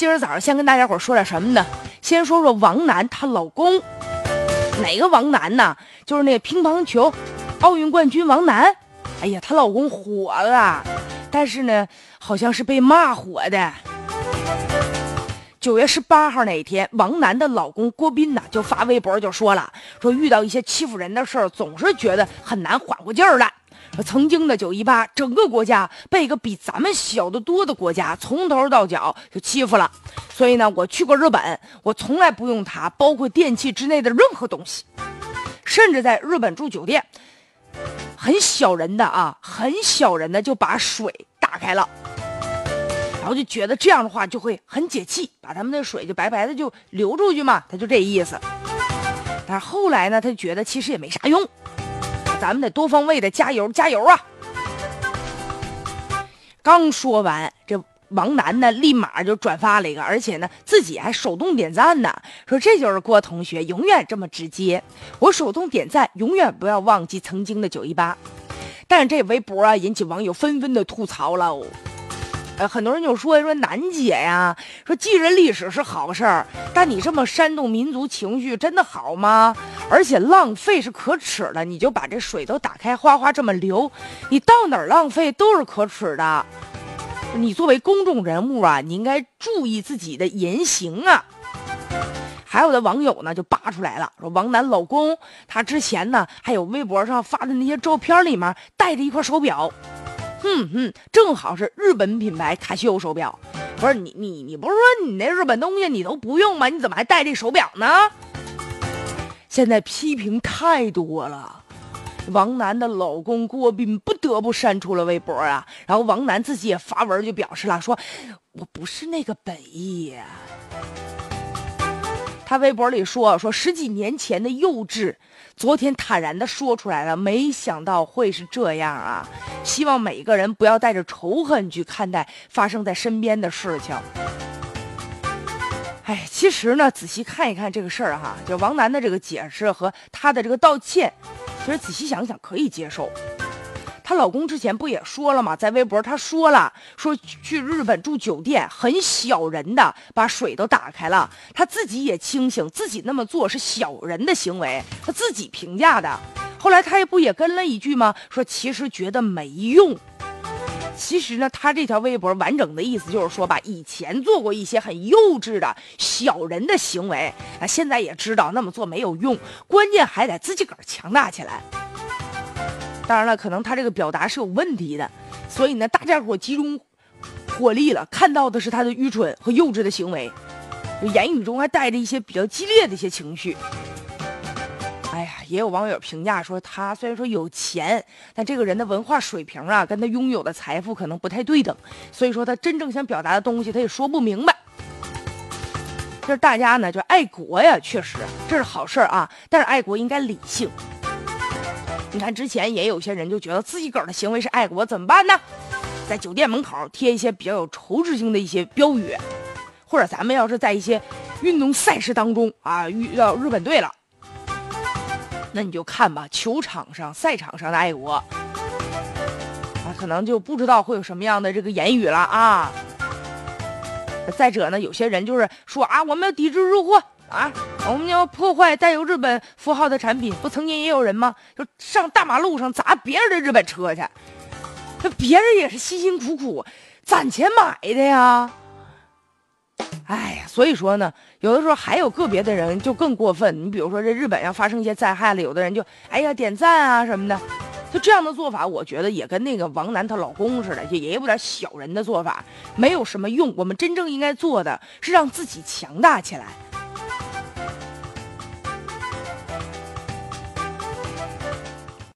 今儿早上先跟大家伙说点什么呢？先说说王楠她老公，哪个王楠呢？就是那个乒乓球奥运冠军王楠。哎呀，她老公火了，但是呢，好像是被骂火的。九月十八号那一天，王楠的老公郭斌呢就发微博就说了，说遇到一些欺负人的事儿，总是觉得很难缓过劲儿来。曾经的九一八，整个国家被一个比咱们小得多的国家从头到脚就欺负了。所以呢，我去过日本，我从来不用它，包括电器之内的任何东西，甚至在日本住酒店，很小人的啊，很小人的就把水打开了。然后就觉得这样的话就会很解气，把他们的水就白白的就流出去嘛，他就这意思。但是后来呢，他就觉得其实也没啥用，咱们得多方位的加油加油啊！刚说完，这王楠呢立马就转发了一个，而且呢自己还手动点赞呢，说这就是郭同学永远这么直接，我手动点赞，永远不要忘记曾经的九一八。但是这微博啊引起网友纷纷的吐槽了。呃，很多人就说说楠姐呀，说记人历史是好事儿，但你这么煽动民族情绪，真的好吗？而且浪费是可耻的，你就把这水都打开，哗哗这么流，你到哪儿浪费都是可耻的。你作为公众人物啊，你应该注意自己的言行啊。还有的网友呢就扒出来了，说王楠老公他之前呢还有微博上发的那些照片里面带着一块手表。哼哼，正好是日本品牌卡西欧手表，不是你你你不是说你那日本东西你都不用吗？你怎么还戴这手表呢？现在批评太多了，王楠的老公郭斌不得不删除了微博啊。然后王楠自己也发文就表示了，说我不是那个本意。他微博里说说十几年前的幼稚。昨天坦然的说出来了，没想到会是这样啊！希望每一个人不要带着仇恨去看待发生在身边的事情。哎，其实呢，仔细看一看这个事儿哈，就王楠的这个解释和他的这个道歉，其实仔细想想可以接受。她老公之前不也说了吗？在微博他说了，说去日本住酒店很小人的，把水都打开了。他自己也清醒，自己那么做是小人的行为，他自己评价的。后来他也不也跟了一句吗？说其实觉得没用。其实呢，他这条微博完整的意思就是说吧，以前做过一些很幼稚的小人的行为，啊，现在也知道那么做没有用，关键还得自己个儿强大起来。当然了，可能他这个表达是有问题的，所以呢，大家伙集中火力了，看到的是他的愚蠢和幼稚的行为，言语中还带着一些比较激烈的一些情绪。哎呀，也有网友评价说，他虽然说有钱，但这个人的文化水平啊，跟他拥有的财富可能不太对等，所以说他真正想表达的东西，他也说不明白。就是大家呢，就爱国呀，确实这是好事儿啊，但是爱国应该理性。你看，之前也有些人就觉得自己个儿的行为是爱国，怎么办呢？在酒店门口贴一些比较有仇视性的一些标语，或者咱们要是在一些运动赛事当中啊遇到日本队了，那你就看吧，球场上、赛场上的爱国啊，可能就不知道会有什么样的这个言语了啊。再者呢，有些人就是说啊，我们要抵制日货。啊！我们要破坏带有日本符号的产品，不曾经也有人吗？就上大马路上砸别人的日本车去，那别人也是辛辛苦苦攒钱买的呀。哎呀，所以说呢，有的时候还有个别的人就更过分。你比如说，这日本要发生一些灾害了，有的人就哎呀点赞啊什么的，就这样的做法，我觉得也跟那个王楠她老公似的，也也有点小人的做法，没有什么用。我们真正应该做的是让自己强大起来。